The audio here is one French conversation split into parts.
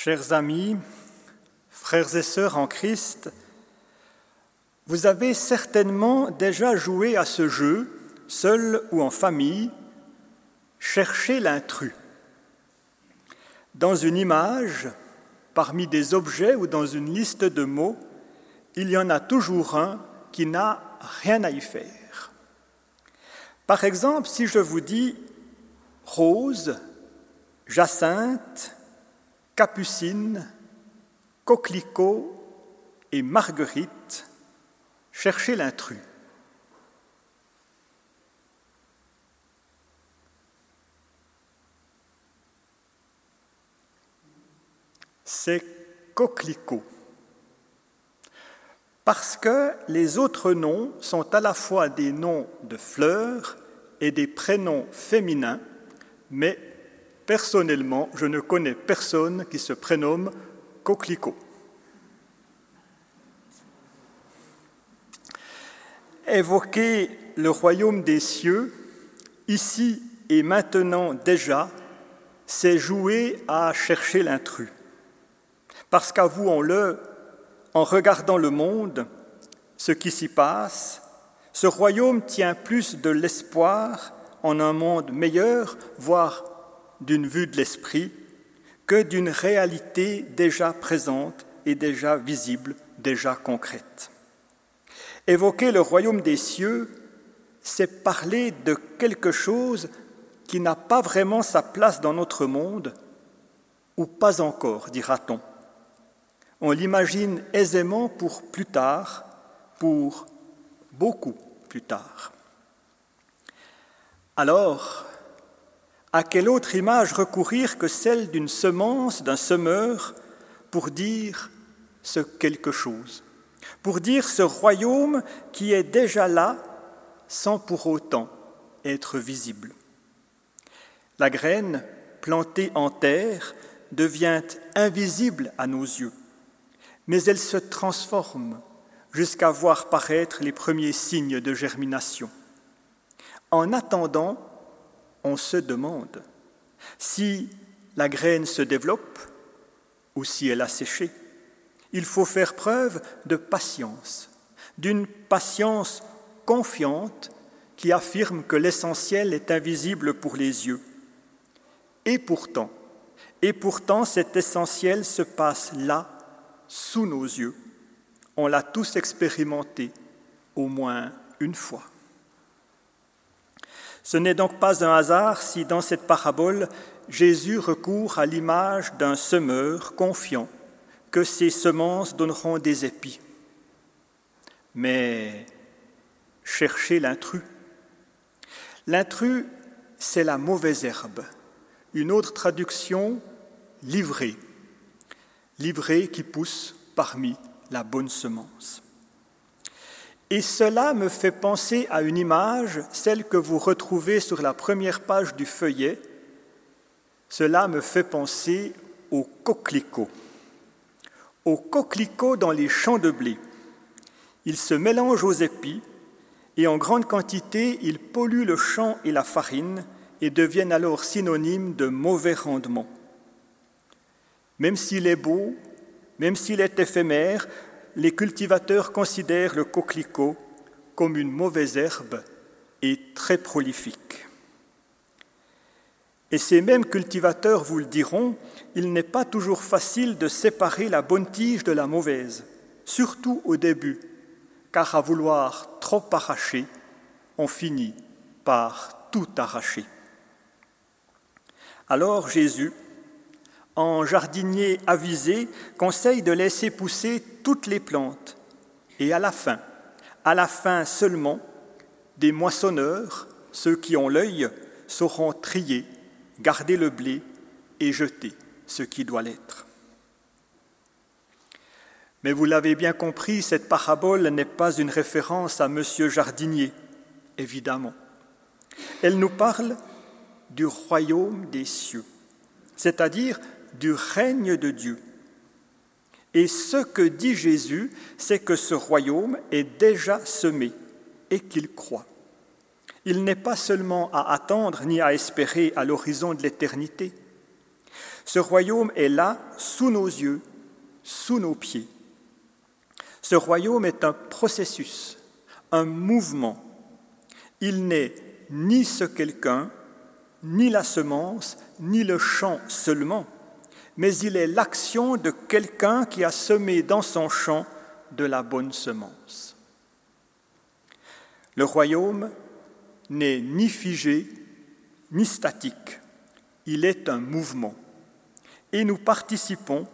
Chers amis, frères et sœurs en Christ, vous avez certainement déjà joué à ce jeu, seul ou en famille, chercher l'intrus. Dans une image, parmi des objets ou dans une liste de mots, il y en a toujours un qui n'a rien à y faire. Par exemple, si je vous dis rose, jacinthe, capucine, coquelicot et marguerite, cherchez l'intrus. C'est coquelicot. Parce que les autres noms sont à la fois des noms de fleurs et des prénoms féminins, mais Personnellement, je ne connais personne qui se prénomme Coquelicot. Évoquer le royaume des cieux, ici et maintenant déjà, c'est jouer à chercher l'intrus. Parce qu'avouons-le, en regardant le monde, ce qui s'y passe, ce royaume tient plus de l'espoir en un monde meilleur, voire d'une vue de l'esprit que d'une réalité déjà présente et déjà visible, déjà concrète. Évoquer le royaume des cieux, c'est parler de quelque chose qui n'a pas vraiment sa place dans notre monde, ou pas encore, dira-t-on. On l'imagine aisément pour plus tard, pour beaucoup plus tard. Alors, à quelle autre image recourir que celle d'une semence, d'un semeur, pour dire ce quelque chose, pour dire ce royaume qui est déjà là sans pour autant être visible. La graine plantée en terre devient invisible à nos yeux, mais elle se transforme jusqu'à voir paraître les premiers signes de germination. En attendant, on se demande si la graine se développe ou si elle a séché. Il faut faire preuve de patience, d'une patience confiante qui affirme que l'essentiel est invisible pour les yeux. Et pourtant, et pourtant cet essentiel se passe là, sous nos yeux. On l'a tous expérimenté au moins une fois. Ce n'est donc pas un hasard si dans cette parabole, Jésus recourt à l'image d'un semeur confiant que ses semences donneront des épis. Mais cherchez l'intrus. L'intrus, c'est la mauvaise herbe. Une autre traduction, livrée. Livrée qui pousse parmi la bonne semence. Et cela me fait penser à une image, celle que vous retrouvez sur la première page du feuillet. Cela me fait penser au coquelicot. Au coquelicot dans les champs de blé. Il se mélange aux épis et en grande quantité, il pollue le champ et la farine et deviennent alors synonymes de mauvais rendement. Même s'il est beau, même s'il est éphémère, les cultivateurs considèrent le coquelicot comme une mauvaise herbe et très prolifique. Et ces mêmes cultivateurs vous le diront, il n'est pas toujours facile de séparer la bonne tige de la mauvaise, surtout au début, car à vouloir trop arracher, on finit par tout arracher. Alors Jésus, en jardinier avisé, conseille de laisser pousser toutes les plantes. Et à la fin, à la fin seulement, des moissonneurs, ceux qui ont l'œil, sauront trier, garder le blé et jeter ce qui doit l'être. Mais vous l'avez bien compris, cette parabole n'est pas une référence à Monsieur Jardinier, évidemment. Elle nous parle du royaume des cieux, c'est-à-dire du règne de Dieu. Et ce que dit Jésus, c'est que ce royaume est déjà semé et qu'il croit. Il n'est pas seulement à attendre ni à espérer à l'horizon de l'éternité. Ce royaume est là, sous nos yeux, sous nos pieds. Ce royaume est un processus, un mouvement. Il n'est ni ce quelqu'un, ni la semence, ni le champ seulement, mais il est l'action de quelqu'un qui a semé dans son champ de la bonne semence. Le royaume n'est ni figé, ni statique, il est un mouvement. Et nous participons,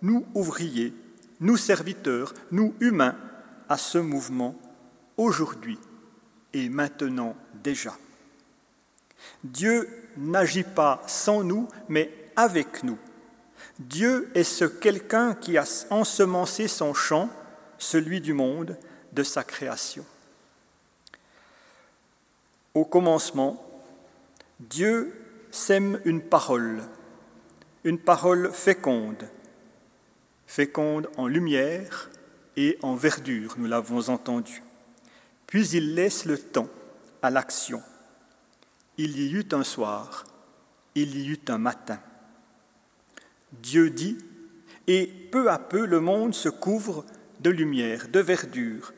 nous ouvriers, nous serviteurs, nous humains, à ce mouvement aujourd'hui et maintenant déjà. Dieu n'agit pas sans nous, mais avec nous. Dieu est ce quelqu'un qui a ensemencé son champ, celui du monde, de sa création. Au commencement, Dieu sème une parole, une parole féconde, féconde en lumière et en verdure, nous l'avons entendu. Puis il laisse le temps à l'action. Il y eut un soir, il y eut un matin. Dieu dit, et peu à peu le monde se couvre de lumière, de verdure.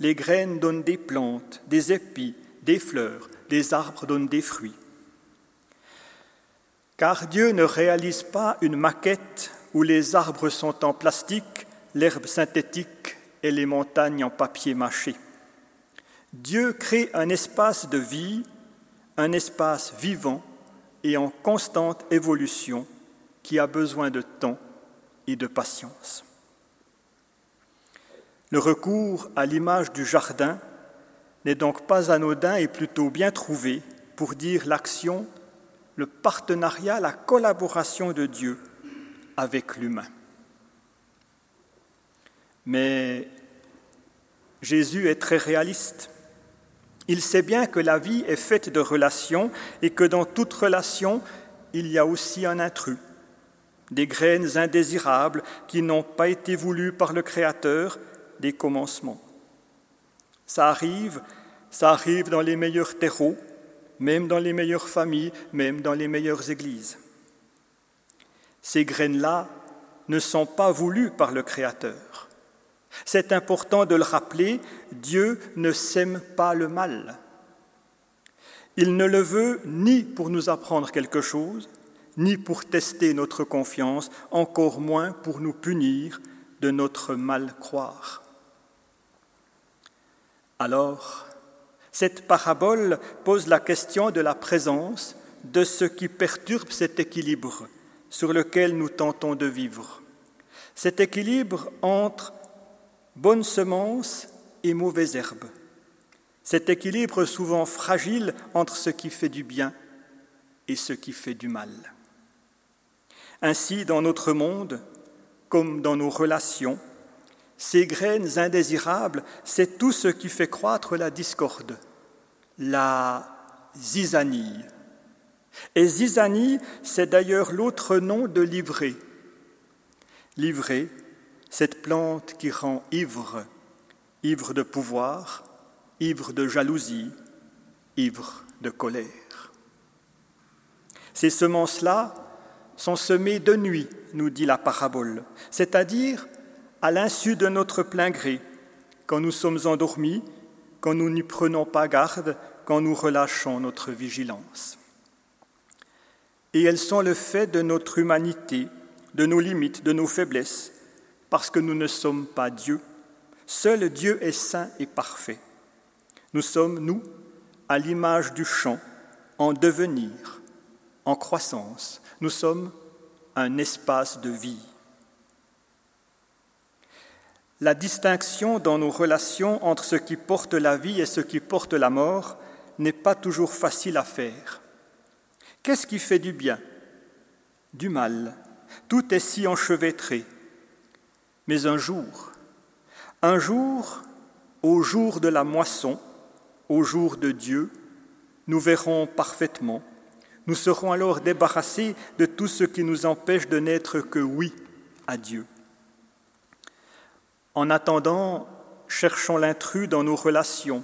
Les graines donnent des plantes, des épis, des fleurs, des arbres donnent des fruits. Car Dieu ne réalise pas une maquette où les arbres sont en plastique, l'herbe synthétique et les montagnes en papier mâché. Dieu crée un espace de vie, un espace vivant et en constante évolution qui a besoin de temps et de patience. Le recours à l'image du jardin n'est donc pas anodin et plutôt bien trouvé pour dire l'action, le partenariat, la collaboration de Dieu avec l'humain. Mais Jésus est très réaliste. Il sait bien que la vie est faite de relations et que dans toute relation, il y a aussi un intrus, des graines indésirables qui n'ont pas été voulues par le Créateur des commencements. Ça arrive, ça arrive dans les meilleurs terreaux, même dans les meilleures familles, même dans les meilleures églises. Ces graines-là ne sont pas voulues par le Créateur. C'est important de le rappeler, Dieu ne sème pas le mal. Il ne le veut ni pour nous apprendre quelque chose, ni pour tester notre confiance, encore moins pour nous punir de notre mal croire. Alors, cette parabole pose la question de la présence de ce qui perturbe cet équilibre sur lequel nous tentons de vivre. Cet équilibre entre bonne semence et mauvaise herbe. Cet équilibre souvent fragile entre ce qui fait du bien et ce qui fait du mal. Ainsi, dans notre monde, comme dans nos relations, ces graines indésirables, c'est tout ce qui fait croître la discorde, la zizanie. Et zizanie, c'est d'ailleurs l'autre nom de l'ivrée. L'ivrée, cette plante qui rend ivre, ivre de pouvoir, ivre de jalousie, ivre de colère. Ces semences-là sont semées de nuit, nous dit la parabole, c'est-à-dire à, l'insu de notre plein gré, quand nous sommes endormis, quand nous n'y prenons pas garde, quand nous relâchons notre vigilance. Et elles sont le fait de notre humanité, de nos limites, de nos faiblesses, parce que nous ne sommes pas Dieu. Seul Dieu est saint et parfait. Nous sommes, nous, à l'image du champ, en devenir, en croissance. Nous sommes un espace de vie. La distinction dans nos relations entre ce qui porte la vie et ce qui porte la mort n'est pas toujours facile à faire. Qu'est-ce qui fait du bien? Du mal. Tout est si enchevêtré. Mais un jour, un jour, au jour de la moisson, au jour de Dieu, nous verrons parfaitement. Nous serons alors débarrassés de tout ce qui nous empêche de n'être que oui à Dieu. En attendant, cherchons l'intrus dans nos relations,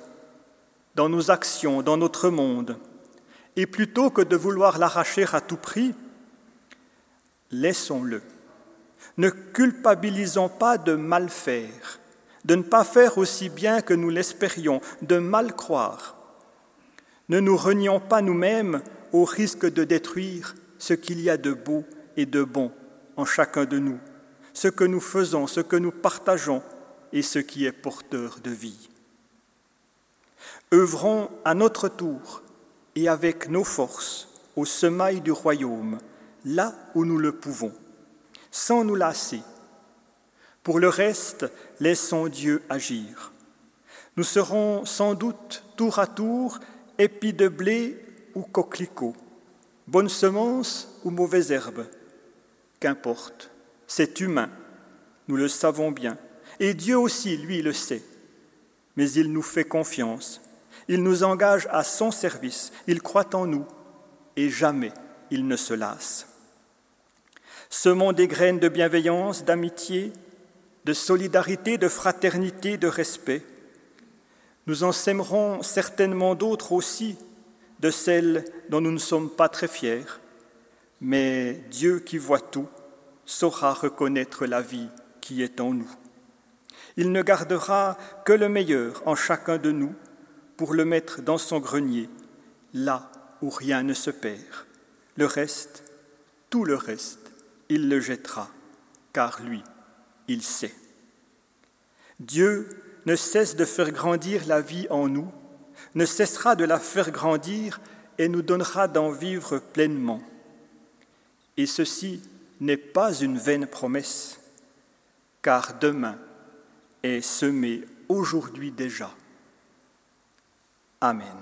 dans nos actions, dans notre monde. Et plutôt que de vouloir l'arracher à tout prix, laissons-le. Ne culpabilisons pas de mal faire, de ne pas faire aussi bien que nous l'espérions, de mal croire. Ne nous renions pas nous-mêmes au risque de détruire ce qu'il y a de beau et de bon en chacun de nous, ce que nous faisons, ce que nous partageons et ce qui est porteur de vie. Œuvrons à notre tour et avec nos forces au semail du royaume, là où nous le pouvons, sans nous lasser. Pour le reste, laissons Dieu agir. Nous serons sans doute tour à tour épis de blé ou coquelicots, bonne semence ou mauvaise herbe. Qu'importe, c'est humain, nous le savons bien, et Dieu aussi, lui, le sait. Mais il nous fait confiance, il nous engage à son service, il croit en nous, et jamais il ne se lasse. Semons des graines de bienveillance, d'amitié, de solidarité, de fraternité, de respect. Nous en sèmerons certainement d'autres aussi, de celles dont nous ne sommes pas très fiers, mais Dieu qui voit tout saura reconnaître la vie qui est en nous. Il ne gardera que le meilleur en chacun de nous pour le mettre dans son grenier, là où rien ne se perd. Le reste, tout le reste, il le jettera, car lui, il sait. Dieu ne cesse de faire grandir la vie en nous, ne cessera de la faire grandir et nous donnera d'en vivre pleinement. Et ceci n'est pas une vaine promesse, car demain est semé aujourd'hui déjà. Amen.